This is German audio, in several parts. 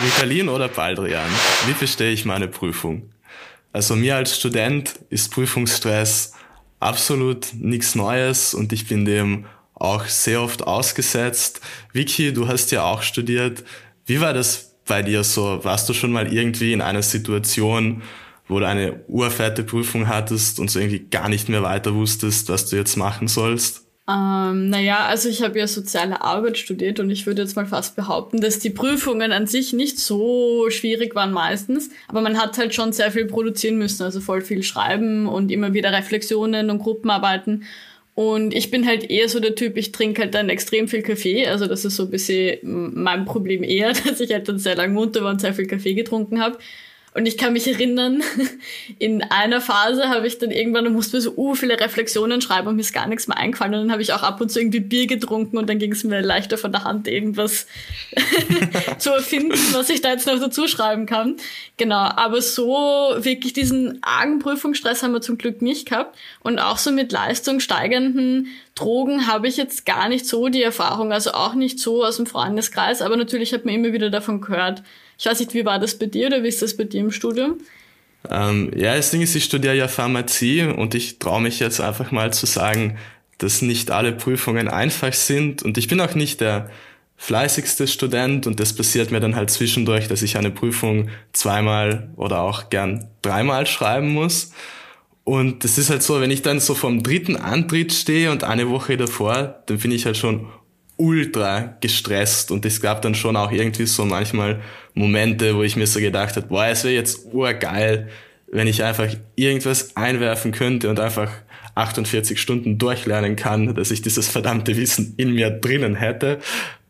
Ritalin oder Baldrian? Wie verstehe ich meine Prüfung? Also mir als Student ist Prüfungsstress absolut nichts Neues und ich bin dem auch sehr oft ausgesetzt. Vicky, du hast ja auch studiert. Wie war das bei dir so? Warst du schon mal irgendwie in einer Situation, wo du eine urfette Prüfung hattest und so irgendwie gar nicht mehr weiter wusstest, was du jetzt machen sollst? Ähm, naja, also ich habe ja soziale Arbeit studiert und ich würde jetzt mal fast behaupten, dass die Prüfungen an sich nicht so schwierig waren meistens, aber man hat halt schon sehr viel produzieren müssen, also voll viel schreiben und immer wieder Reflexionen und Gruppenarbeiten. Und ich bin halt eher so der Typ, ich trinke halt dann extrem viel Kaffee. Also das ist so ein bisschen mein Problem eher, dass ich halt dann sehr lang munter war und sehr viel Kaffee getrunken habe. Und ich kann mich erinnern, in einer Phase habe ich dann irgendwann, da musste mir so uh, viele Reflexionen schreiben und mir ist gar nichts mehr eingefallen. Und dann habe ich auch ab und zu irgendwie Bier getrunken und dann ging es mir leichter von der Hand, irgendwas zu erfinden, was ich da jetzt noch dazu schreiben kann. Genau, aber so wirklich diesen argen Prüfungsstress haben wir zum Glück nicht gehabt. Und auch so mit leistungssteigenden Drogen habe ich jetzt gar nicht so die Erfahrung, also auch nicht so aus dem Freundeskreis, aber natürlich hat man immer wieder davon gehört. Ich weiß nicht, wie war das bei dir oder wie ist das bei dir im Studium? Ähm, ja, das Ding ist, ich studiere ja Pharmazie und ich traue mich jetzt einfach mal zu sagen, dass nicht alle Prüfungen einfach sind und ich bin auch nicht der fleißigste Student und das passiert mir dann halt zwischendurch, dass ich eine Prüfung zweimal oder auch gern dreimal schreiben muss. Und das ist halt so, wenn ich dann so vom dritten Antritt stehe und eine Woche davor, dann bin ich halt schon ultra gestresst und es gab dann schon auch irgendwie so manchmal Momente, wo ich mir so gedacht habe, boah, es wäre jetzt urgeil, wenn ich einfach irgendwas einwerfen könnte und einfach 48 Stunden durchlernen kann, dass ich dieses verdammte Wissen in mir drinnen hätte.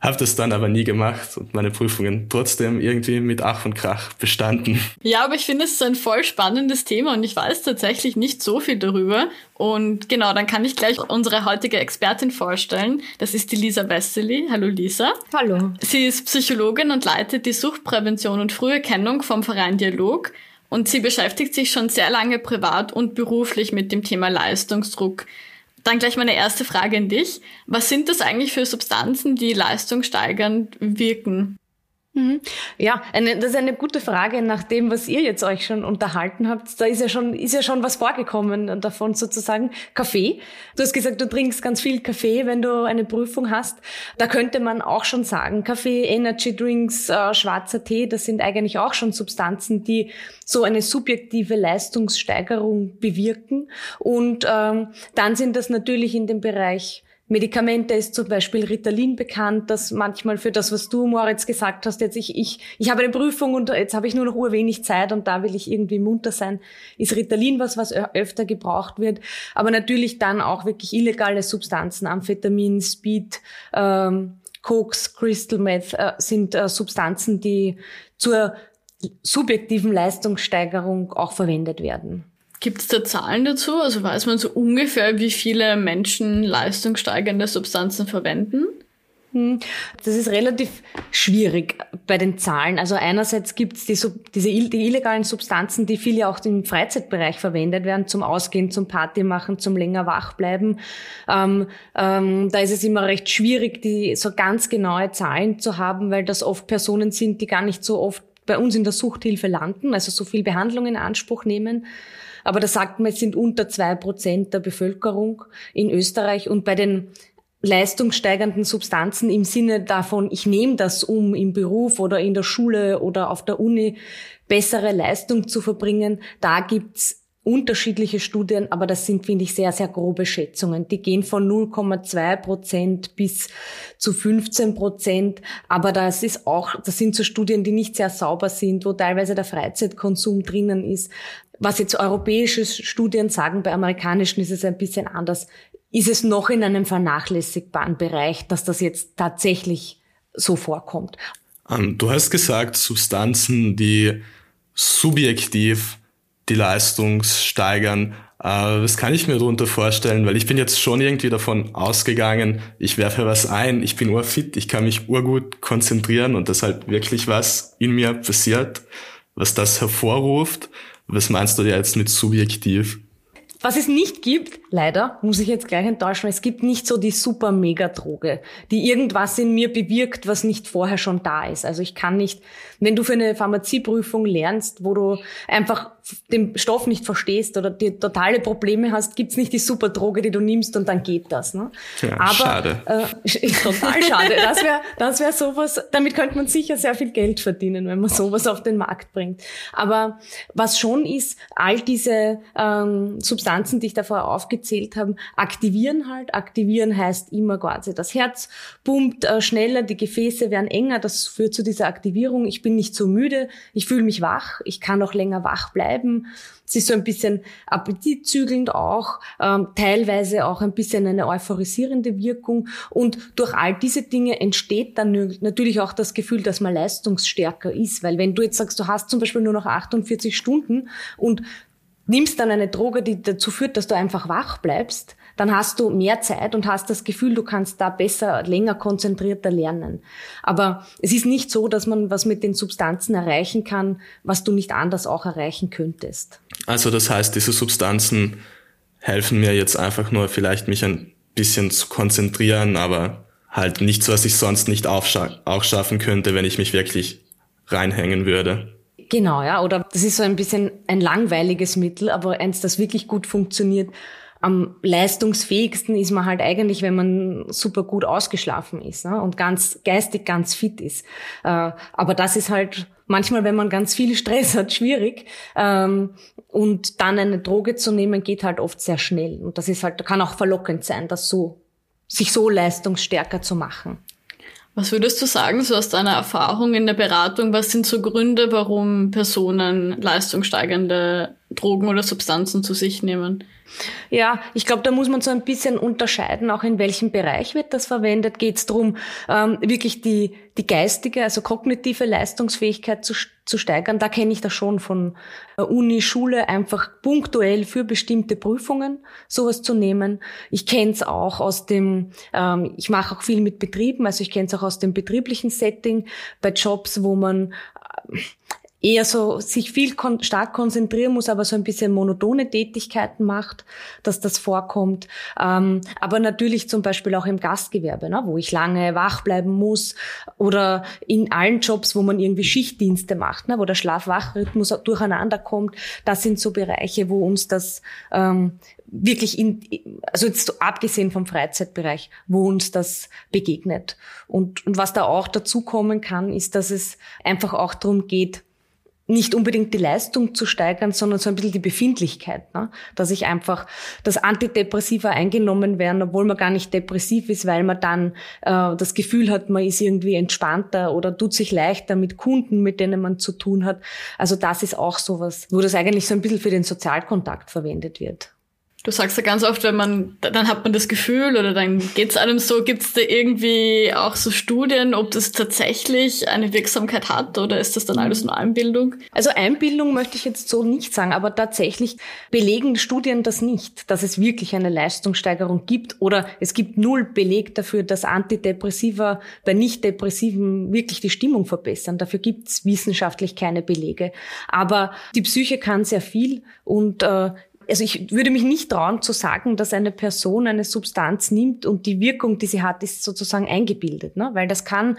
Habe das dann aber nie gemacht und meine Prüfungen trotzdem irgendwie mit Ach und Krach bestanden. Ja, aber ich finde es ist ein voll spannendes Thema und ich weiß tatsächlich nicht so viel darüber. Und genau, dann kann ich gleich unsere heutige Expertin vorstellen. Das ist die Lisa Wessely. Hallo Lisa. Hallo. Sie ist Psychologin und leitet die Suchtprävention und Früherkennung vom Verein Dialog. Und sie beschäftigt sich schon sehr lange privat und beruflich mit dem Thema Leistungsdruck. Dann gleich meine erste Frage an dich. Was sind das eigentlich für Substanzen, die leistungssteigernd wirken? Mhm. Ja, eine, das ist eine gute Frage nach dem, was ihr jetzt euch schon unterhalten habt. Da ist ja schon, ist ja schon was vorgekommen davon sozusagen. Kaffee. Du hast gesagt, du trinkst ganz viel Kaffee, wenn du eine Prüfung hast. Da könnte man auch schon sagen, Kaffee, Energy Drinks, äh, schwarzer Tee, das sind eigentlich auch schon Substanzen, die so eine subjektive Leistungssteigerung bewirken. Und ähm, dann sind das natürlich in dem Bereich Medikamente ist zum Beispiel Ritalin bekannt, dass manchmal für das, was du, Moritz, gesagt hast, jetzt ich, ich, ich habe eine Prüfung und jetzt habe ich nur noch urwenig Zeit und da will ich irgendwie munter sein, ist Ritalin was, was öfter gebraucht wird. Aber natürlich dann auch wirklich illegale Substanzen, Amphetamin, Speed, ähm, Koks, Crystal Meth äh, sind äh, Substanzen, die zur subjektiven Leistungssteigerung auch verwendet werden. Gibt es da Zahlen dazu? Also weiß man so ungefähr, wie viele Menschen leistungssteigernde Substanzen verwenden? Hm, das ist relativ schwierig bei den Zahlen. Also einerseits gibt es die, diese die illegalen Substanzen, die viel ja auch im Freizeitbereich verwendet werden, zum Ausgehen, zum Party machen, zum länger wachbleiben. Ähm, ähm, da ist es immer recht schwierig, die so ganz genaue Zahlen zu haben, weil das oft Personen sind, die gar nicht so oft bei uns in der Suchthilfe landen, also so viel Behandlung in Anspruch nehmen. Aber da sagt man, es sind unter zwei Prozent der Bevölkerung in Österreich. Und bei den leistungssteigernden Substanzen im Sinne davon, ich nehme das um im Beruf oder in der Schule oder auf der Uni bessere Leistung zu verbringen, da gibt's unterschiedliche Studien, aber das sind, finde ich, sehr, sehr grobe Schätzungen. Die gehen von 0,2 Prozent bis zu 15 Prozent. Aber das ist auch, das sind so Studien, die nicht sehr sauber sind, wo teilweise der Freizeitkonsum drinnen ist. Was jetzt europäische Studien sagen, bei amerikanischen ist es ein bisschen anders. ist es noch in einem vernachlässigbaren Bereich, dass das jetzt tatsächlich so vorkommt. Ähm, du hast gesagt, Substanzen, die subjektiv die Leistung steigern. Äh, was kann ich mir darunter vorstellen? Weil ich bin jetzt schon irgendwie davon ausgegangen, ich werfe was ein, ich bin urfit, ich kann mich urgut konzentrieren und dass halt wirklich was in mir passiert, was das hervorruft. Was meinst du jetzt mit subjektiv? Was es nicht gibt, leider, muss ich jetzt gleich enttäuschen, es gibt nicht so die super Mega-Droge, die irgendwas in mir bewirkt, was nicht vorher schon da ist. Also ich kann nicht, wenn du für eine Pharmazieprüfung lernst, wo du einfach den Stoff nicht verstehst oder dir totale Probleme hast, gibt's nicht die super Droge, die du nimmst und dann geht das. Ne? Ja, Aber, schade. Äh, total schade. Das wäre das wär sowas, damit könnte man sicher sehr viel Geld verdienen, wenn man sowas auf den Markt bringt. Aber was schon ist, all diese ähm, Substanzen, die ich davor aufgezählt habe, aktivieren halt. Aktivieren heißt immer quasi, das Herz pumpt äh, schneller, die Gefäße werden enger, das führt zu dieser Aktivierung. Ich bin nicht so müde, ich fühle mich wach, ich kann auch länger wach bleiben bleiben. Es ist so ein bisschen appetitzügelnd auch, ähm, teilweise auch ein bisschen eine euphorisierende Wirkung. Und durch all diese Dinge entsteht dann natürlich auch das Gefühl, dass man leistungsstärker ist. Weil wenn du jetzt sagst, du hast zum Beispiel nur noch 48 Stunden und nimmst dann eine Droge, die dazu führt, dass du einfach wach bleibst, dann hast du mehr Zeit und hast das Gefühl, du kannst da besser, länger konzentrierter lernen. Aber es ist nicht so, dass man was mit den Substanzen erreichen kann, was du nicht anders auch erreichen könntest. Also das heißt, diese Substanzen helfen mir jetzt einfach nur vielleicht mich ein bisschen zu konzentrieren, aber halt nichts, was ich sonst nicht auch schaffen könnte, wenn ich mich wirklich reinhängen würde. Genau, ja. Oder das ist so ein bisschen ein langweiliges Mittel, aber eins, das wirklich gut funktioniert am leistungsfähigsten ist man halt eigentlich, wenn man super gut ausgeschlafen ist ne? und ganz geistig ganz fit ist. Äh, aber das ist halt manchmal, wenn man ganz viel Stress hat, schwierig. Ähm, und dann eine Droge zu nehmen, geht halt oft sehr schnell. Und das ist halt, kann auch verlockend sein, das so, sich so leistungsstärker zu machen. Was würdest du sagen, so aus deiner Erfahrung in der Beratung, was sind so Gründe, warum Personen leistungssteigernde Drogen oder Substanzen zu sich nehmen? Ja, ich glaube, da muss man so ein bisschen unterscheiden, auch in welchem Bereich wird das verwendet. Geht es darum, ähm, wirklich die, die geistige, also kognitive Leistungsfähigkeit zu, zu steigern? Da kenne ich das schon von Uni, Schule, einfach punktuell für bestimmte Prüfungen sowas zu nehmen. Ich kenne es auch aus dem, ähm, ich mache auch viel mit Betrieben, also ich kenne es auch aus dem betrieblichen Setting, bei Jobs, wo man äh, eher so sich viel kon stark konzentrieren muss, aber so ein bisschen monotone Tätigkeiten macht, dass das vorkommt. Ähm, aber natürlich zum Beispiel auch im Gastgewerbe, ne, wo ich lange wach bleiben muss oder in allen Jobs, wo man irgendwie Schichtdienste macht, ne, wo der Schlaf-Wach-Rhythmus durcheinander kommt. Das sind so Bereiche, wo uns das ähm, wirklich in, also jetzt abgesehen vom Freizeitbereich, wo uns das begegnet. Und, und was da auch dazu kommen kann, ist, dass es einfach auch darum geht, nicht unbedingt die Leistung zu steigern, sondern so ein bisschen die Befindlichkeit. Ne? Dass ich einfach, dass Antidepressiva eingenommen werden, obwohl man gar nicht depressiv ist, weil man dann äh, das Gefühl hat, man ist irgendwie entspannter oder tut sich leichter mit Kunden, mit denen man zu tun hat. Also das ist auch sowas, wo das eigentlich so ein bisschen für den Sozialkontakt verwendet wird. Du sagst ja ganz oft, wenn man, dann hat man das Gefühl oder dann geht's einem so, gibt's da irgendwie auch so Studien, ob das tatsächlich eine Wirksamkeit hat oder ist das dann alles nur Einbildung? Also Einbildung möchte ich jetzt so nicht sagen, aber tatsächlich belegen Studien das nicht, dass es wirklich eine Leistungssteigerung gibt oder es gibt null Beleg dafür, dass Antidepressiva bei Nicht-Depressiven wirklich die Stimmung verbessern. Dafür gibt's wissenschaftlich keine Belege. Aber die Psyche kann sehr viel und äh, also ich würde mich nicht trauen zu sagen, dass eine Person eine Substanz nimmt und die Wirkung, die sie hat, ist sozusagen eingebildet, ne? weil das kann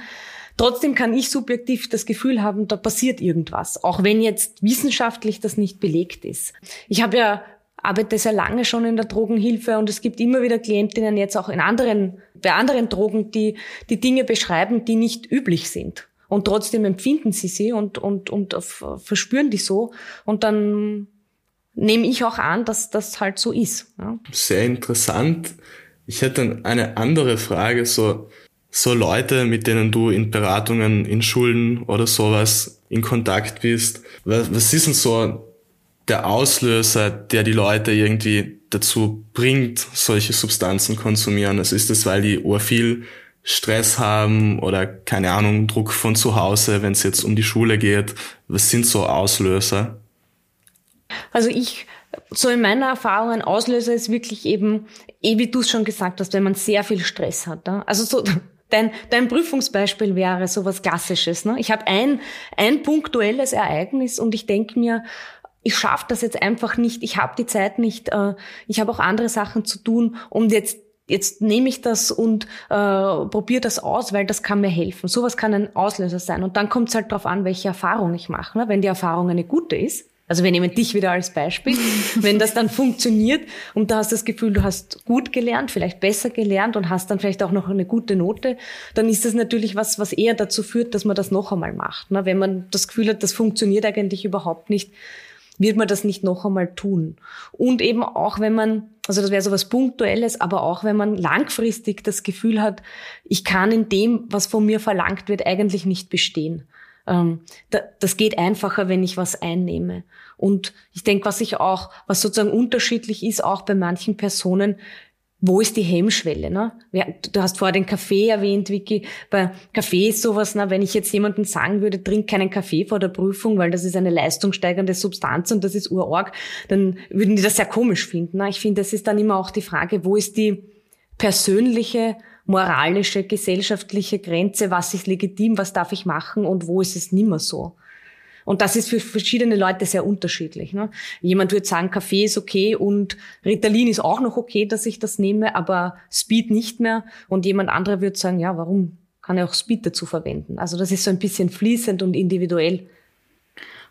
Trotzdem kann ich subjektiv das Gefühl haben, da passiert irgendwas, auch wenn jetzt wissenschaftlich das nicht belegt ist. Ich habe ja arbeite sehr lange schon in der Drogenhilfe und es gibt immer wieder Klientinnen jetzt auch in anderen, bei anderen Drogen, die die Dinge beschreiben, die nicht üblich sind. Und trotzdem empfinden sie sie und, und, und verspüren die so. Und dann nehme ich auch an, dass das halt so ist. Ja. Sehr interessant. Ich hätte eine andere Frage, so, so Leute, mit denen du in Beratungen, in Schulen oder sowas in Kontakt bist. Was, was ist denn so der Auslöser, der die Leute irgendwie dazu bringt, solche Substanzen konsumieren? Also ist es, weil die viel Stress haben oder keine Ahnung, Druck von zu Hause, wenn es jetzt um die Schule geht? Was sind so Auslöser? Also ich, so in meiner Erfahrung, ein Auslöser ist wirklich eben, eh wie du es schon gesagt hast, wenn man sehr viel Stress hat. Ne? Also so Dein, dein Prüfungsbeispiel wäre sowas Klassisches. Ne? Ich habe ein, ein punktuelles Ereignis und ich denke mir, ich schaffe das jetzt einfach nicht, ich habe die Zeit nicht, äh, ich habe auch andere Sachen zu tun und jetzt jetzt nehme ich das und äh, probiere das aus, weil das kann mir helfen. Sowas kann ein Auslöser sein. Und dann kommt es halt darauf an, welche Erfahrung ich mache. Ne? Wenn die Erfahrung eine gute ist, also wir nehmen dich wieder als Beispiel. Wenn das dann funktioniert und du hast das Gefühl, du hast gut gelernt, vielleicht besser gelernt und hast dann vielleicht auch noch eine gute Note, dann ist das natürlich was, was eher dazu führt, dass man das noch einmal macht. Ne? Wenn man das Gefühl hat, das funktioniert eigentlich überhaupt nicht, wird man das nicht noch einmal tun. Und eben auch, wenn man, also das wäre so was Punktuelles, aber auch wenn man langfristig das Gefühl hat, ich kann in dem, was von mir verlangt wird, eigentlich nicht bestehen. Ähm, das geht einfacher, wenn ich was einnehme. Und ich denke, was ich auch, was sozusagen unterschiedlich ist, auch bei manchen Personen, wo ist die Hemmschwelle? Ne? Du hast vorher den Kaffee erwähnt, Vicky. Bei Kaffee ist sowas, ne, wenn ich jetzt jemandem sagen würde, trink keinen Kaffee vor der Prüfung, weil das ist eine leistungssteigernde Substanz und das ist urorg, dann würden die das sehr komisch finden. Ne? Ich finde, das ist dann immer auch die Frage, wo ist die persönliche moralische, gesellschaftliche Grenze, was ist legitim, was darf ich machen und wo ist es nimmer so. Und das ist für verschiedene Leute sehr unterschiedlich. Ne? Jemand würde sagen, Kaffee ist okay und Ritalin ist auch noch okay, dass ich das nehme, aber Speed nicht mehr. Und jemand anderer würde sagen, ja, warum kann er auch Speed dazu verwenden? Also das ist so ein bisschen fließend und individuell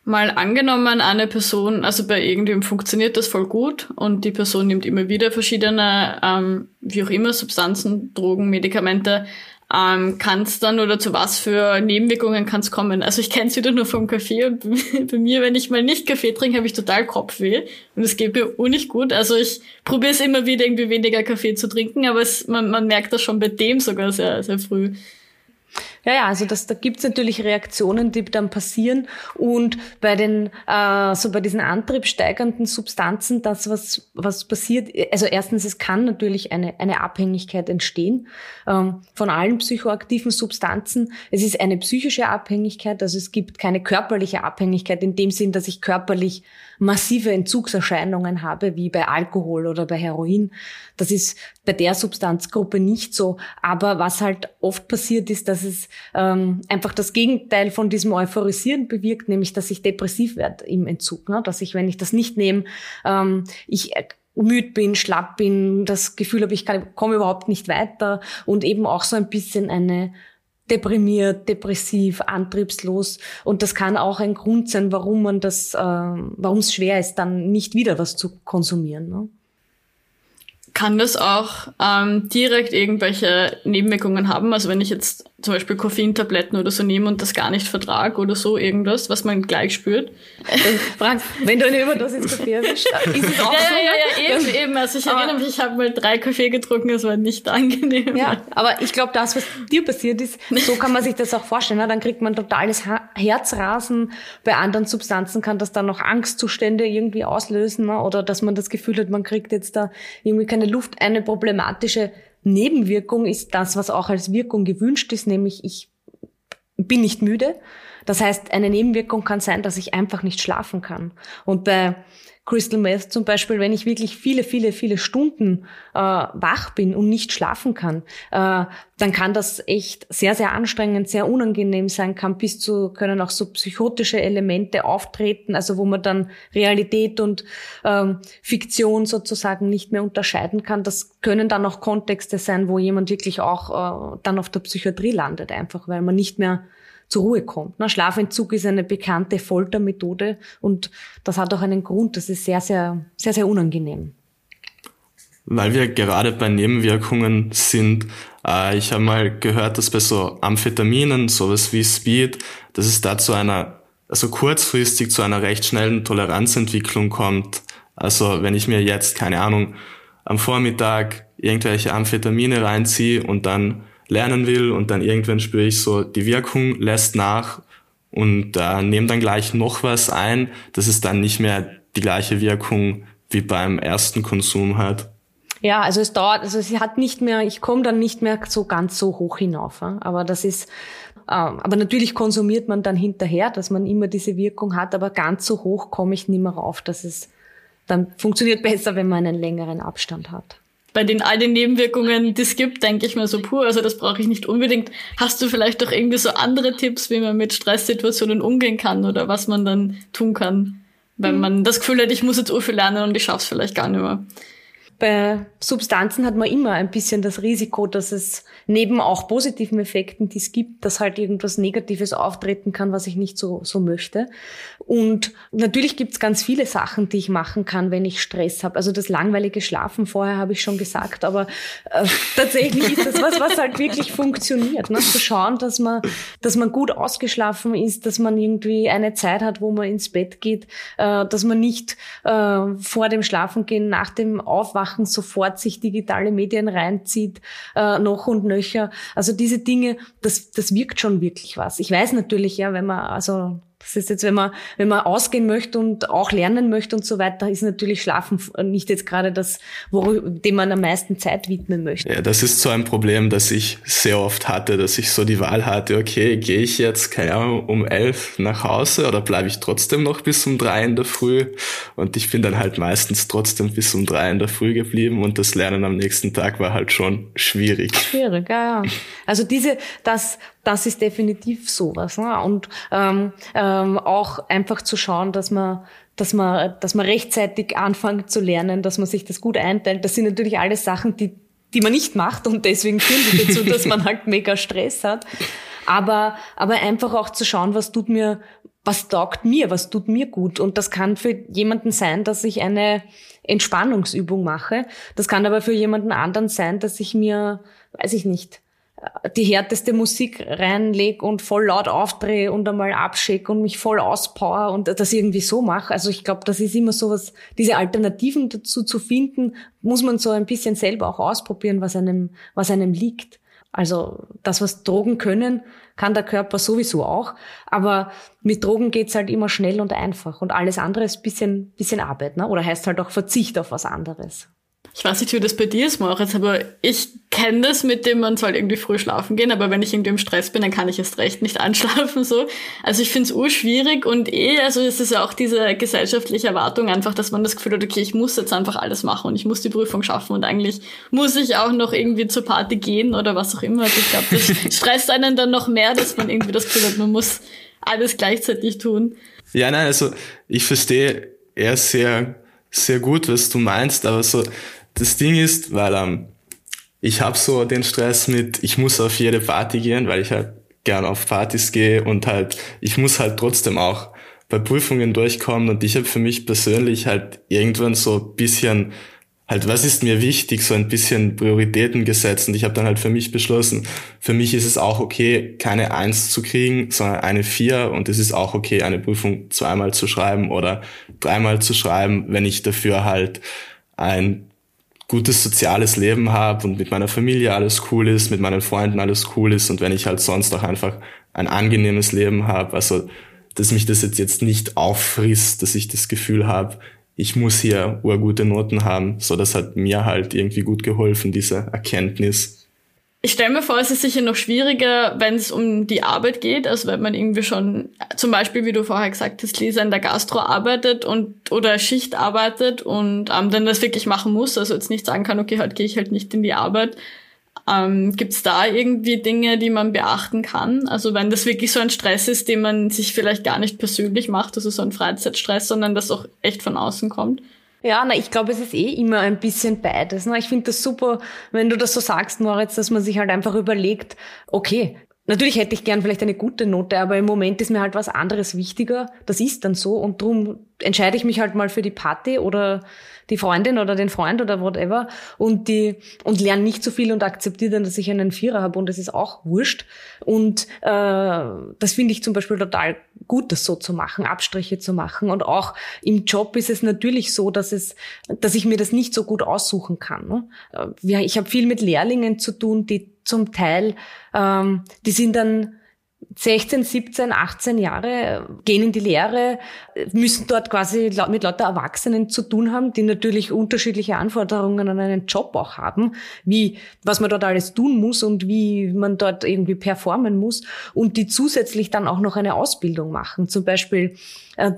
mal angenommen, eine Person, also bei irgendwem funktioniert das voll gut und die Person nimmt immer wieder verschiedene, ähm, wie auch immer, Substanzen, Drogen, Medikamente, ähm, kann es dann oder zu was für Nebenwirkungen kann es kommen? Also ich kenne es wieder nur vom Kaffee und bei mir, wenn ich mal nicht Kaffee trinke, habe ich total Kopfweh und es geht mir nicht gut. Also ich probiere es immer wieder irgendwie weniger Kaffee zu trinken, aber es, man, man merkt das schon bei dem sogar sehr, sehr früh. Ja, ja, also das, da gibt's natürlich Reaktionen, die dann passieren. Und bei den, äh, so bei diesen antriebssteigernden Substanzen, das, was, was passiert, also erstens, es kann natürlich eine, eine Abhängigkeit entstehen ähm, von allen psychoaktiven Substanzen. Es ist eine psychische Abhängigkeit, also es gibt keine körperliche Abhängigkeit in dem Sinn, dass ich körperlich massive Entzugserscheinungen habe, wie bei Alkohol oder bei Heroin. Das ist bei der Substanzgruppe nicht so. Aber was halt oft passiert ist, dass es ähm, einfach das Gegenteil von diesem Euphorisieren bewirkt, nämlich dass ich depressiv werde im Entzug. Ne? Dass ich, wenn ich das nicht nehme, ähm, ich müde bin, schlapp bin, das Gefühl habe, ich komme überhaupt nicht weiter und eben auch so ein bisschen eine deprimiert, depressiv, antriebslos. Und das kann auch ein Grund sein, warum man das, äh, warum es schwer ist, dann nicht wieder was zu konsumieren. Ne? Kann das auch ähm, direkt irgendwelche Nebenwirkungen haben? Also wenn ich jetzt zum Beispiel Koffeintabletten oder so nehme und das gar nicht vertrage oder so irgendwas, was man gleich spürt. Frank, wenn du eine Überdosis Kaffee erwischt, ist es auch ja, so. Ja, ja, ja, eben, eben. Also ich erinnere mich, ich habe mal drei Kaffee getrunken, das war nicht angenehm. Ja, aber ich glaube, das, was dir passiert ist, so kann man sich das auch vorstellen. Ne? Dann kriegt man totales Herzrasen. Bei anderen Substanzen kann das dann noch Angstzustände irgendwie auslösen ne? oder dass man das Gefühl hat, man kriegt jetzt da irgendwie keine Luft. Eine problematische Nebenwirkung ist das, was auch als Wirkung gewünscht ist, nämlich ich bin nicht müde. Das heißt, eine Nebenwirkung kann sein, dass ich einfach nicht schlafen kann. Und bei Crystal Meth zum Beispiel, wenn ich wirklich viele, viele, viele Stunden äh, wach bin und nicht schlafen kann, äh, dann kann das echt sehr, sehr anstrengend, sehr unangenehm sein, kann bis zu, können auch so psychotische Elemente auftreten, also wo man dann Realität und ähm, Fiktion sozusagen nicht mehr unterscheiden kann. Das können dann auch Kontexte sein, wo jemand wirklich auch äh, dann auf der Psychiatrie landet, einfach weil man nicht mehr zur Ruhe kommt. Na, Schlafentzug ist eine bekannte Foltermethode und das hat auch einen Grund. Das ist sehr, sehr, sehr, sehr unangenehm. Weil wir gerade bei Nebenwirkungen sind, äh, ich habe mal gehört, dass bei so Amphetaminen, sowas wie Speed, dass es da zu einer, also kurzfristig zu einer recht schnellen Toleranzentwicklung kommt. Also wenn ich mir jetzt, keine Ahnung, am Vormittag irgendwelche Amphetamine reinziehe und dann lernen will und dann irgendwann spüre ich so, die Wirkung lässt nach und äh, nehme dann gleich noch was ein, dass es dann nicht mehr die gleiche Wirkung wie beim ersten Konsum hat. Ja, also es dauert, also sie hat nicht mehr, ich komme dann nicht mehr so ganz so hoch hinauf. Aber das ist, ähm, aber natürlich konsumiert man dann hinterher, dass man immer diese Wirkung hat, aber ganz so hoch komme ich nicht mehr rauf. Das ist, dann funktioniert besser, wenn man einen längeren Abstand hat bei den all den Nebenwirkungen, die es gibt, denke ich mir so pur, also das brauche ich nicht unbedingt. Hast du vielleicht doch irgendwie so andere Tipps, wie man mit Stresssituationen umgehen kann oder was man dann tun kann, wenn mhm. man das Gefühl hat, ich muss jetzt viel lernen und ich schaff's vielleicht gar nicht mehr? Bei Substanzen hat man immer ein bisschen das Risiko, dass es neben auch positiven Effekten, die es gibt, dass halt irgendwas Negatives auftreten kann, was ich nicht so, so möchte. Und natürlich gibt es ganz viele Sachen, die ich machen kann, wenn ich Stress habe. Also das langweilige Schlafen vorher habe ich schon gesagt, aber äh, tatsächlich ist das was, was halt wirklich funktioniert. Ne? Zu schauen, dass man, dass man gut ausgeschlafen ist, dass man irgendwie eine Zeit hat, wo man ins Bett geht, äh, dass man nicht äh, vor dem Schlafengehen, nach dem Aufwachen sofort sich digitale Medien reinzieht, äh, noch und nöcher. Also diese Dinge, das, das wirkt schon wirklich was. Ich weiß natürlich, ja, wenn man, also das ist jetzt, wenn man, wenn man ausgehen möchte und auch lernen möchte und so weiter, ist natürlich Schlafen nicht jetzt gerade das, dem man am meisten Zeit widmen möchte. Ja, das ist so ein Problem, das ich sehr oft hatte, dass ich so die Wahl hatte, okay, gehe ich jetzt, keine Ahnung, um elf nach Hause oder bleibe ich trotzdem noch bis um drei in der Früh? Und ich bin dann halt meistens trotzdem bis um drei in der Früh geblieben und das Lernen am nächsten Tag war halt schon schwierig. Schwierig, ja, ja. Also diese, das, das ist definitiv sowas. Ne? Und ähm, ähm, auch einfach zu schauen, dass man dass man, dass man rechtzeitig anfängt zu lernen, dass man sich das gut einteilt. Das sind natürlich alles Sachen, die, die man nicht macht und deswegen führen die dazu, dass man halt mega Stress hat. Aber, aber einfach auch zu schauen, was tut mir, was taugt mir, was tut mir gut. Und das kann für jemanden sein, dass ich eine Entspannungsübung mache. Das kann aber für jemanden anderen sein, dass ich mir, weiß ich nicht, die härteste Musik reinleg und voll laut aufdrehe und einmal abschicke und mich voll auspower und das irgendwie so mache. Also ich glaube, das ist immer so was, diese Alternativen dazu zu finden, muss man so ein bisschen selber auch ausprobieren, was einem, was einem liegt. Also das, was Drogen können, kann der Körper sowieso auch. Aber mit Drogen geht's halt immer schnell und einfach. Und alles andere ist bisschen, bisschen Arbeit, ne? Oder heißt halt auch Verzicht auf was anderes. Ich weiß nicht, wie das bei dir ist, Moritz, aber ich kenne das mit dem, man soll irgendwie früh schlafen gehen, aber wenn ich irgendwie im Stress bin, dann kann ich erst recht nicht anschlafen, so. Also ich finde es urschwierig und eh, also es ist ja auch diese gesellschaftliche Erwartung einfach, dass man das Gefühl hat, okay, ich muss jetzt einfach alles machen und ich muss die Prüfung schaffen und eigentlich muss ich auch noch irgendwie zur Party gehen oder was auch immer. Also ich glaube, das stresst einen dann noch mehr, dass man irgendwie das Gefühl hat, man muss alles gleichzeitig tun. Ja, nein, also ich verstehe eher sehr, sehr gut, was du meinst, aber so, das Ding ist, weil ähm, ich habe so den Stress mit, ich muss auf jede Party gehen, weil ich halt gern auf Partys gehe und halt, ich muss halt trotzdem auch bei Prüfungen durchkommen und ich habe für mich persönlich halt irgendwann so bisschen halt, was ist mir wichtig, so ein bisschen Prioritäten gesetzt und ich habe dann halt für mich beschlossen, für mich ist es auch okay, keine Eins zu kriegen, sondern eine Vier und es ist auch okay, eine Prüfung zweimal zu schreiben oder dreimal zu schreiben, wenn ich dafür halt ein gutes soziales Leben habe und mit meiner Familie alles cool ist, mit meinen Freunden alles cool ist und wenn ich halt sonst auch einfach ein angenehmes Leben habe, also dass mich das jetzt, jetzt nicht auffrisst, dass ich das Gefühl habe, ich muss hier urgute Noten haben. So, das hat mir halt irgendwie gut geholfen, diese Erkenntnis. Ich stelle mir vor, es ist sicher noch schwieriger, wenn es um die Arbeit geht, also wenn man irgendwie schon, zum Beispiel, wie du vorher gesagt hast, Lisa in der Gastro arbeitet und oder Schicht arbeitet und ähm, dann das wirklich machen muss, also jetzt nicht sagen kann, okay, heute gehe ich halt nicht in die Arbeit. Ähm, Gibt es da irgendwie Dinge, die man beachten kann? Also wenn das wirklich so ein Stress ist, den man sich vielleicht gar nicht persönlich macht, also so ein Freizeitstress, sondern das auch echt von außen kommt? Ja, na, ich glaube, es ist eh immer ein bisschen beides. Ne? Ich finde das super, wenn du das so sagst, Moritz, dass man sich halt einfach überlegt, okay, natürlich hätte ich gern vielleicht eine gute Note, aber im Moment ist mir halt was anderes wichtiger. Das ist dann so und darum entscheide ich mich halt mal für die Party oder die Freundin oder den Freund oder whatever und die und lerne nicht so viel und akzeptiere dann, dass ich einen Vierer habe und das ist auch wurscht. Und äh, das finde ich zum Beispiel total gut, das so zu machen, Abstriche zu machen. Und auch im Job ist es natürlich so, dass es, dass ich mir das nicht so gut aussuchen kann. Ne? Äh, ich habe viel mit Lehrlingen zu tun, die zum Teil, ähm, die sind dann 16, 17, 18 Jahre, gehen in die Lehre, müssen dort quasi mit lauter Erwachsenen zu tun haben, die natürlich unterschiedliche Anforderungen an einen Job auch haben, wie, was man dort alles tun muss und wie man dort irgendwie performen muss und die zusätzlich dann auch noch eine Ausbildung machen, zum Beispiel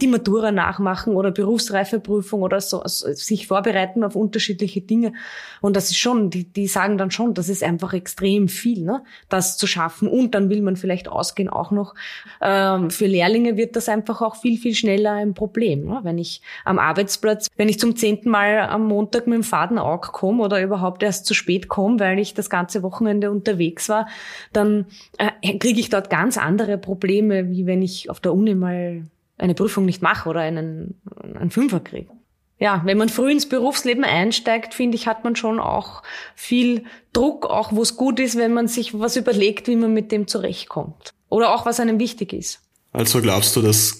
die Matura nachmachen oder Berufsreifeprüfung oder so, also sich vorbereiten auf unterschiedliche Dinge. Und das ist schon, die, die sagen dann schon, das ist einfach extrem viel, ne, das zu schaffen. Und dann will man vielleicht ausgehen auch noch. Ähm, für Lehrlinge wird das einfach auch viel, viel schneller ein Problem. Ne? Wenn ich am Arbeitsplatz, wenn ich zum zehnten Mal am Montag mit dem Fadenaug komme oder überhaupt erst zu spät komme, weil ich das ganze Wochenende unterwegs war, dann äh, kriege ich dort ganz andere Probleme, wie wenn ich auf der Uni mal eine Prüfung nicht mache oder einen, einen Fünfer kriege. Ja, wenn man früh ins Berufsleben einsteigt, finde ich, hat man schon auch viel Druck, auch wo es gut ist, wenn man sich was überlegt, wie man mit dem zurechtkommt. Oder auch was einem wichtig ist. Also glaubst du, dass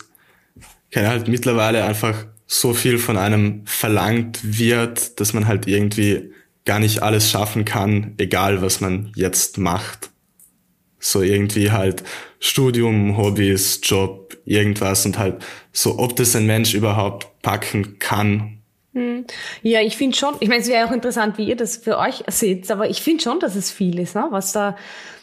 keine halt mittlerweile einfach so viel von einem verlangt wird, dass man halt irgendwie gar nicht alles schaffen kann, egal was man jetzt macht. So irgendwie halt Studium, Hobbys, Job, irgendwas und halt so, ob das ein Mensch überhaupt packen kann. Hm. Ja, ich finde schon, ich meine, es wäre auch interessant, wie ihr das für euch seht, aber ich finde schon, dass es viel ist, ne? was da,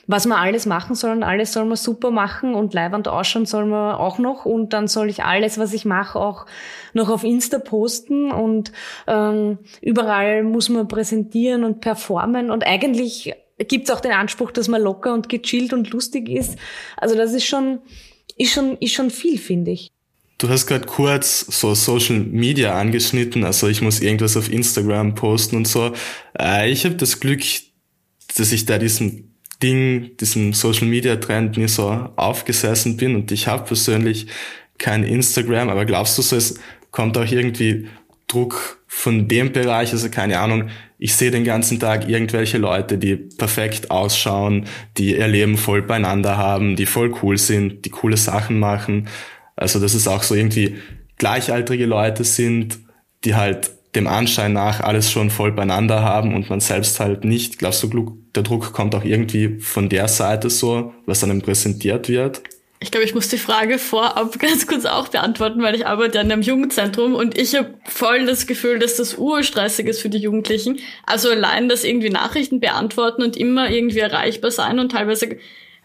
was man alles machen soll und alles soll man super machen und leibend ausschauen soll man auch noch und dann soll ich alles, was ich mache, auch noch auf Insta posten und ähm, überall muss man präsentieren und performen und eigentlich gibt es auch den Anspruch, dass man locker und gechillt und lustig ist. Also das ist schon, ist schon, ist schon viel, finde ich. Du hast gerade kurz so Social Media angeschnitten, also ich muss irgendwas auf Instagram posten und so. Äh, ich habe das Glück, dass ich da diesem Ding, diesem Social Media Trend nie so aufgesessen bin und ich habe persönlich kein Instagram, aber glaubst du so, es kommt auch irgendwie Druck von dem Bereich, also keine Ahnung, ich sehe den ganzen Tag irgendwelche Leute, die perfekt ausschauen, die ihr Leben voll beieinander haben, die voll cool sind, die coole Sachen machen. Also dass es auch so irgendwie gleichaltrige Leute sind, die halt dem Anschein nach alles schon voll beieinander haben und man selbst halt nicht. Glaubst du, der Druck kommt auch irgendwie von der Seite so, was einem präsentiert wird? Ich glaube, ich muss die Frage vorab ganz kurz auch beantworten, weil ich arbeite an einem Jugendzentrum und ich habe voll das Gefühl, dass das urstressig ist für die Jugendlichen. Also allein das irgendwie Nachrichten beantworten und immer irgendwie erreichbar sein und teilweise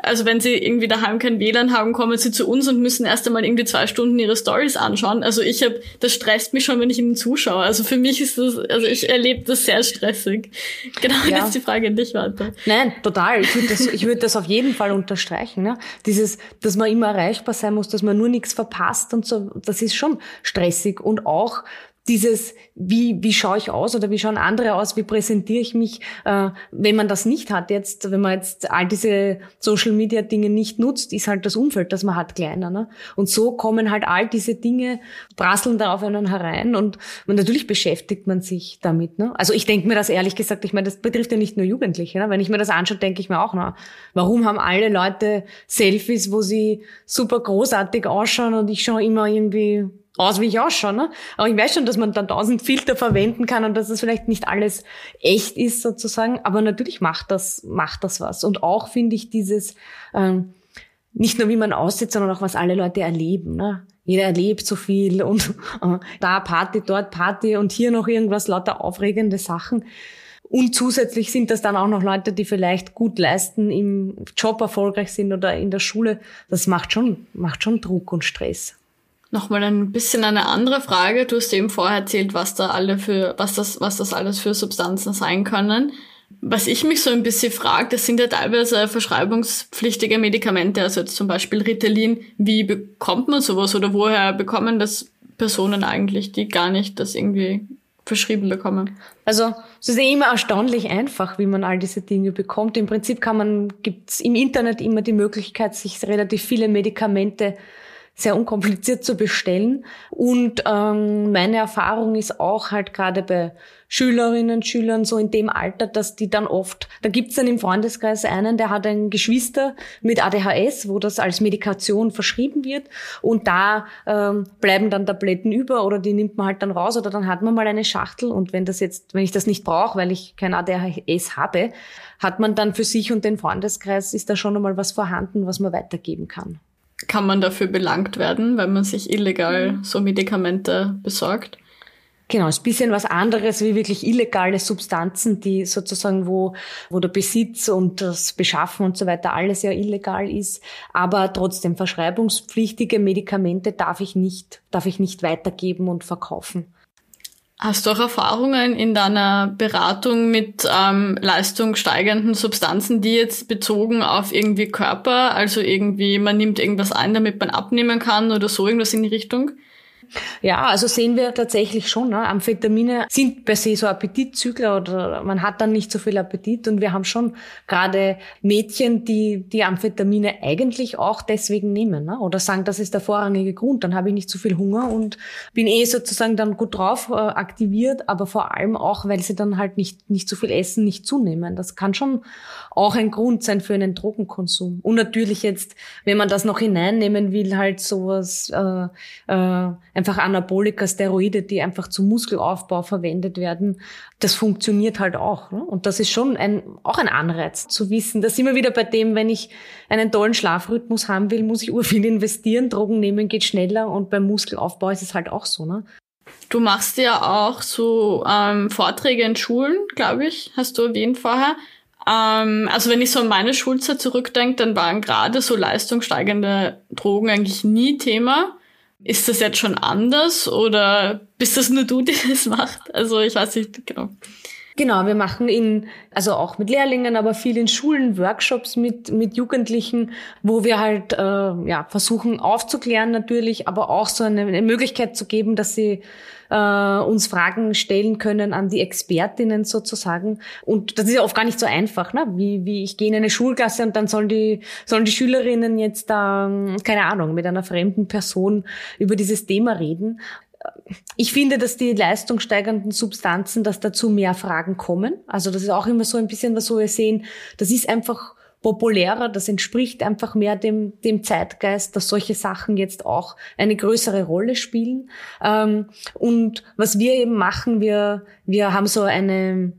also wenn sie irgendwie daheim kein WLAN haben, kommen sie zu uns und müssen erst einmal irgendwie zwei Stunden ihre Stories anschauen. Also ich habe, das stresst mich schon, wenn ich ihnen zuschaue. Also für mich ist das, also ich erlebe das sehr stressig. Genau, ja. jetzt die Frage an dich, Warte. Nein, total. Ich würde das, ich würde das auf jeden Fall unterstreichen. Ne? Dieses, dass man immer erreichbar sein muss, dass man nur nichts verpasst und so, das ist schon stressig und auch dieses, wie, wie schaue ich aus oder wie schauen andere aus, wie präsentiere ich mich, äh, wenn man das nicht hat jetzt, wenn man jetzt all diese Social Media Dinge nicht nutzt, ist halt das Umfeld, das man hat, kleiner. Ne? Und so kommen halt all diese Dinge, prasseln da auf einen herein und man, natürlich beschäftigt man sich damit. Ne? Also ich denke mir das ehrlich gesagt, ich meine, das betrifft ja nicht nur Jugendliche. Ne? Wenn ich mir das anschaue, denke ich mir auch, na, warum haben alle Leute Selfies, wo sie super großartig ausschauen und ich schaue immer irgendwie aus, wie ich ausschaue. Ne? Aber ich weiß schon, dass man dann tausend Filter verwenden kann und dass es vielleicht nicht alles echt ist sozusagen. Aber natürlich macht das, macht das was. Und auch finde ich dieses, ähm, nicht nur wie man aussieht, sondern auch was alle Leute erleben. Ne? Jeder erlebt so viel und äh, da Party, dort Party und hier noch irgendwas, lauter aufregende Sachen. Und zusätzlich sind das dann auch noch Leute, die vielleicht gut leisten, im Job erfolgreich sind oder in der Schule. Das macht schon, macht schon Druck und Stress. Nochmal ein bisschen eine andere Frage. Du hast eben vorher erzählt, was da alle für, was das, was das alles für Substanzen sein können. Was ich mich so ein bisschen frage, das sind ja teilweise verschreibungspflichtige Medikamente, also jetzt zum Beispiel Ritalin. Wie bekommt man sowas oder woher bekommen das Personen eigentlich, die gar nicht das irgendwie verschrieben bekommen? Also es ist eh immer erstaunlich einfach, wie man all diese Dinge bekommt. Im Prinzip kann man, gibt's im Internet immer die Möglichkeit, sich relativ viele Medikamente sehr unkompliziert zu bestellen. Und ähm, meine Erfahrung ist auch halt gerade bei Schülerinnen, Schülern so in dem Alter, dass die dann oft, da gibt's dann im Freundeskreis einen, der hat ein Geschwister mit ADHS, wo das als Medikation verschrieben wird und da ähm, bleiben dann Tabletten über oder die nimmt man halt dann raus oder dann hat man mal eine Schachtel und wenn das jetzt, wenn ich das nicht brauche, weil ich kein ADHS habe, hat man dann für sich und den Freundeskreis ist da schon einmal was vorhanden, was man weitergeben kann. Kann man dafür belangt werden, wenn man sich illegal so Medikamente besorgt? Genau, ist ein bisschen was anderes wie wirklich illegale Substanzen, die sozusagen, wo, wo der Besitz und das Beschaffen und so weiter alles ja illegal ist. Aber trotzdem verschreibungspflichtige Medikamente darf ich nicht, darf ich nicht weitergeben und verkaufen. Hast du auch Erfahrungen in deiner Beratung mit ähm, leistungssteigernden Substanzen, die jetzt bezogen auf irgendwie Körper, also irgendwie man nimmt irgendwas ein, damit man abnehmen kann oder so irgendwas in die Richtung? Ja, also sehen wir tatsächlich schon. Ne? Amphetamine sind per se so Appetitzügler oder man hat dann nicht so viel Appetit und wir haben schon gerade Mädchen, die die Amphetamine eigentlich auch deswegen nehmen ne? oder sagen, das ist der vorrangige Grund, dann habe ich nicht so viel Hunger und bin eh sozusagen dann gut drauf äh, aktiviert, aber vor allem auch, weil sie dann halt nicht nicht so viel essen, nicht zunehmen. Das kann schon auch ein Grund sein für einen Drogenkonsum. Und natürlich jetzt, wenn man das noch hineinnehmen will, halt sowas äh, äh, einfach Anabolika, Steroide, die einfach zum Muskelaufbau verwendet werden, das funktioniert halt auch. Ne? Und das ist schon ein, auch ein Anreiz zu wissen. Da sind wir wieder bei dem, wenn ich einen tollen Schlafrhythmus haben will, muss ich urviel investieren. Drogen nehmen geht schneller und beim Muskelaufbau ist es halt auch so. Ne? Du machst ja auch so ähm, Vorträge in Schulen, glaube ich, hast du erwähnt vorher. Ähm, also wenn ich so an meine Schulzeit zurückdenke, dann waren gerade so leistungssteigende Drogen eigentlich nie Thema. Ist das jetzt schon anders oder bist das nur du, die das macht? Also ich weiß nicht genau. Genau, wir machen in, also auch mit Lehrlingen, aber viel in Schulen, Workshops mit, mit Jugendlichen, wo wir halt äh, ja, versuchen aufzuklären natürlich, aber auch so eine, eine Möglichkeit zu geben, dass sie äh, uns Fragen stellen können an die Expertinnen sozusagen. Und das ist ja oft gar nicht so einfach, ne? Wie, wie ich gehe in eine Schulklasse und dann sollen die, sollen die Schülerinnen jetzt da, ähm, keine Ahnung, mit einer fremden Person über dieses Thema reden ich finde, dass die leistungssteigernden Substanzen, dass dazu mehr Fragen kommen. Also das ist auch immer so ein bisschen was, wo wir sehen, das ist einfach populärer, das entspricht einfach mehr dem, dem Zeitgeist, dass solche Sachen jetzt auch eine größere Rolle spielen. Ähm, und was wir eben machen, wir, wir haben so eine,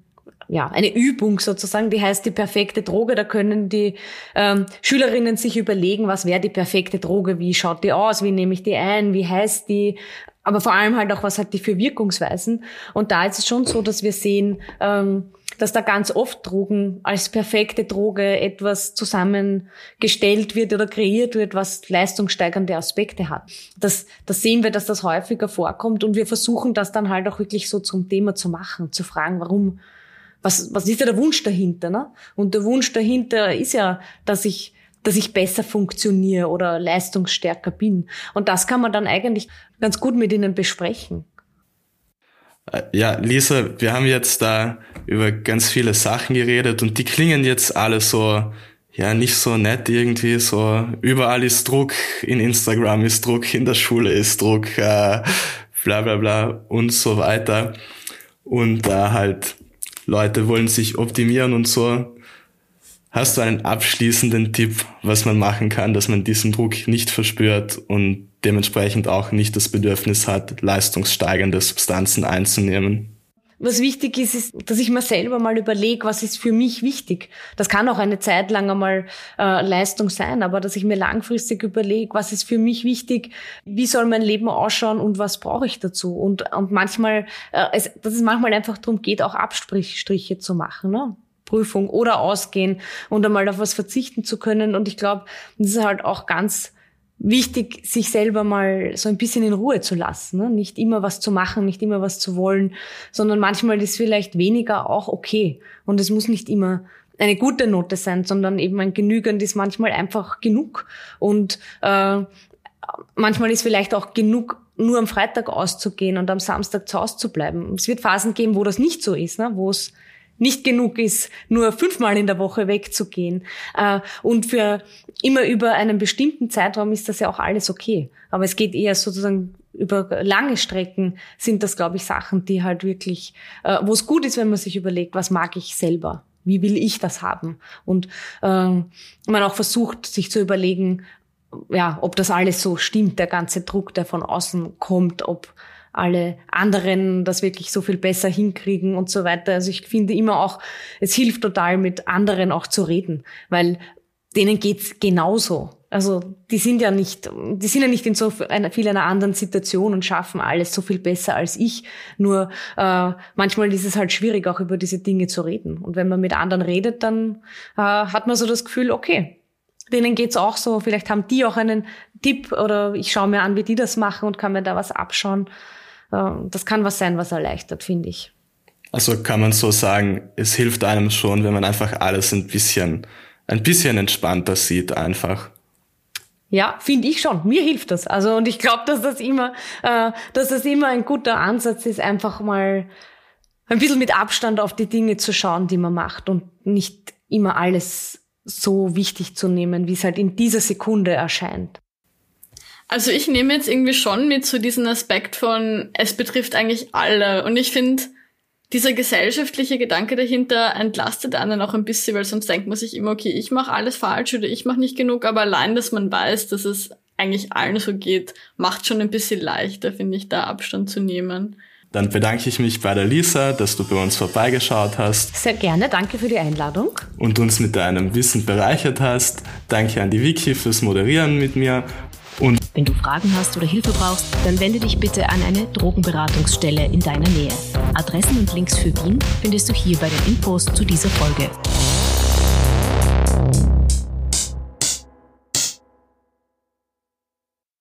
ja, eine Übung sozusagen, die heißt die perfekte Droge. Da können die ähm, Schülerinnen sich überlegen, was wäre die perfekte Droge, wie schaut die aus, wie nehme ich die ein, wie heißt die, aber vor allem halt auch, was hat die für Wirkungsweisen. Und da ist es schon so, dass wir sehen, ähm, dass da ganz oft Drogen als perfekte Droge etwas zusammengestellt wird oder kreiert wird, was leistungssteigernde Aspekte hat. Das, das sehen wir, dass das häufiger vorkommt und wir versuchen das dann halt auch wirklich so zum Thema zu machen, zu fragen, warum, was, was ist ja der Wunsch dahinter? Ne? Und der Wunsch dahinter ist ja, dass ich dass ich besser funktioniere oder leistungsstärker bin. Und das kann man dann eigentlich ganz gut mit ihnen besprechen. Äh, ja, Lisa, wir haben jetzt da über ganz viele Sachen geredet und die klingen jetzt alle so, ja, nicht so nett irgendwie, so überall ist Druck, in Instagram ist Druck, in der Schule ist Druck, äh, bla bla bla und so weiter. Und da äh, halt Leute wollen sich optimieren und so. Hast du einen abschließenden Tipp, was man machen kann, dass man diesen Druck nicht verspürt und dementsprechend auch nicht das Bedürfnis hat, leistungssteigernde Substanzen einzunehmen. Was wichtig ist, ist, dass ich mir selber mal überlege, was ist für mich wichtig. Das kann auch eine Zeit lang einmal äh, Leistung sein, aber dass ich mir langfristig überlege, was ist für mich wichtig, wie soll mein Leben ausschauen und was brauche ich dazu. Und, und manchmal, äh, es, dass es manchmal einfach darum geht, auch Abstriche zu machen. Ne? Prüfung oder ausgehen und einmal auf was verzichten zu können. Und ich glaube, das ist halt auch ganz wichtig, sich selber mal so ein bisschen in Ruhe zu lassen. Ne? Nicht immer was zu machen, nicht immer was zu wollen, sondern manchmal ist vielleicht weniger auch okay. Und es muss nicht immer eine gute Note sein, sondern eben ein genügend ist manchmal einfach genug. Und äh, manchmal ist vielleicht auch genug, nur am Freitag auszugehen und am Samstag zu Hause zu bleiben. Es wird Phasen geben, wo das nicht so ist, ne? wo es nicht genug ist, nur fünfmal in der Woche wegzugehen. Äh, und für immer über einen bestimmten Zeitraum ist das ja auch alles okay. Aber es geht eher sozusagen über lange Strecken sind das, glaube ich, Sachen, die halt wirklich, äh, wo es gut ist, wenn man sich überlegt, was mag ich selber? Wie will ich das haben? Und äh, man auch versucht, sich zu überlegen, ja, ob das alles so stimmt, der ganze Druck, der von außen kommt, ob alle anderen das wirklich so viel besser hinkriegen und so weiter. Also ich finde immer auch, es hilft total, mit anderen auch zu reden, weil denen geht's genauso. Also die sind ja nicht, die sind ja nicht in so viel einer anderen Situation und schaffen alles so viel besser als ich. Nur äh, manchmal ist es halt schwierig, auch über diese Dinge zu reden. Und wenn man mit anderen redet, dann äh, hat man so das Gefühl, okay, denen geht's auch so. Vielleicht haben die auch einen Tipp oder ich schaue mir an, wie die das machen und kann mir da was abschauen. Äh, das kann was sein, was erleichtert, finde ich. Also kann man so sagen, es hilft einem schon, wenn man einfach alles ein bisschen, ein bisschen entspannter sieht einfach. Ja, finde ich schon. Mir hilft das. Also und ich glaube, dass das immer, äh, dass das immer ein guter Ansatz ist, einfach mal ein bisschen mit Abstand auf die Dinge zu schauen, die man macht und nicht immer alles so wichtig zu nehmen, wie es halt in dieser Sekunde erscheint. Also ich nehme jetzt irgendwie schon mit zu so diesem Aspekt von, es betrifft eigentlich alle. Und ich finde, dieser gesellschaftliche Gedanke dahinter entlastet einen auch ein bisschen, weil sonst denkt man sich immer, okay, ich mache alles falsch oder ich mache nicht genug, aber allein, dass man weiß, dass es eigentlich allen so geht, macht schon ein bisschen leichter, finde ich, da Abstand zu nehmen. Dann bedanke ich mich bei der Lisa, dass du bei uns vorbeigeschaut hast. Sehr gerne, danke für die Einladung. Und uns mit deinem Wissen bereichert hast. Danke an die Wiki fürs Moderieren mit mir und wenn du Fragen hast oder Hilfe brauchst, dann wende dich bitte an eine Drogenberatungsstelle in deiner Nähe. Adressen und Links für Wien findest du hier bei den Infos zu dieser Folge.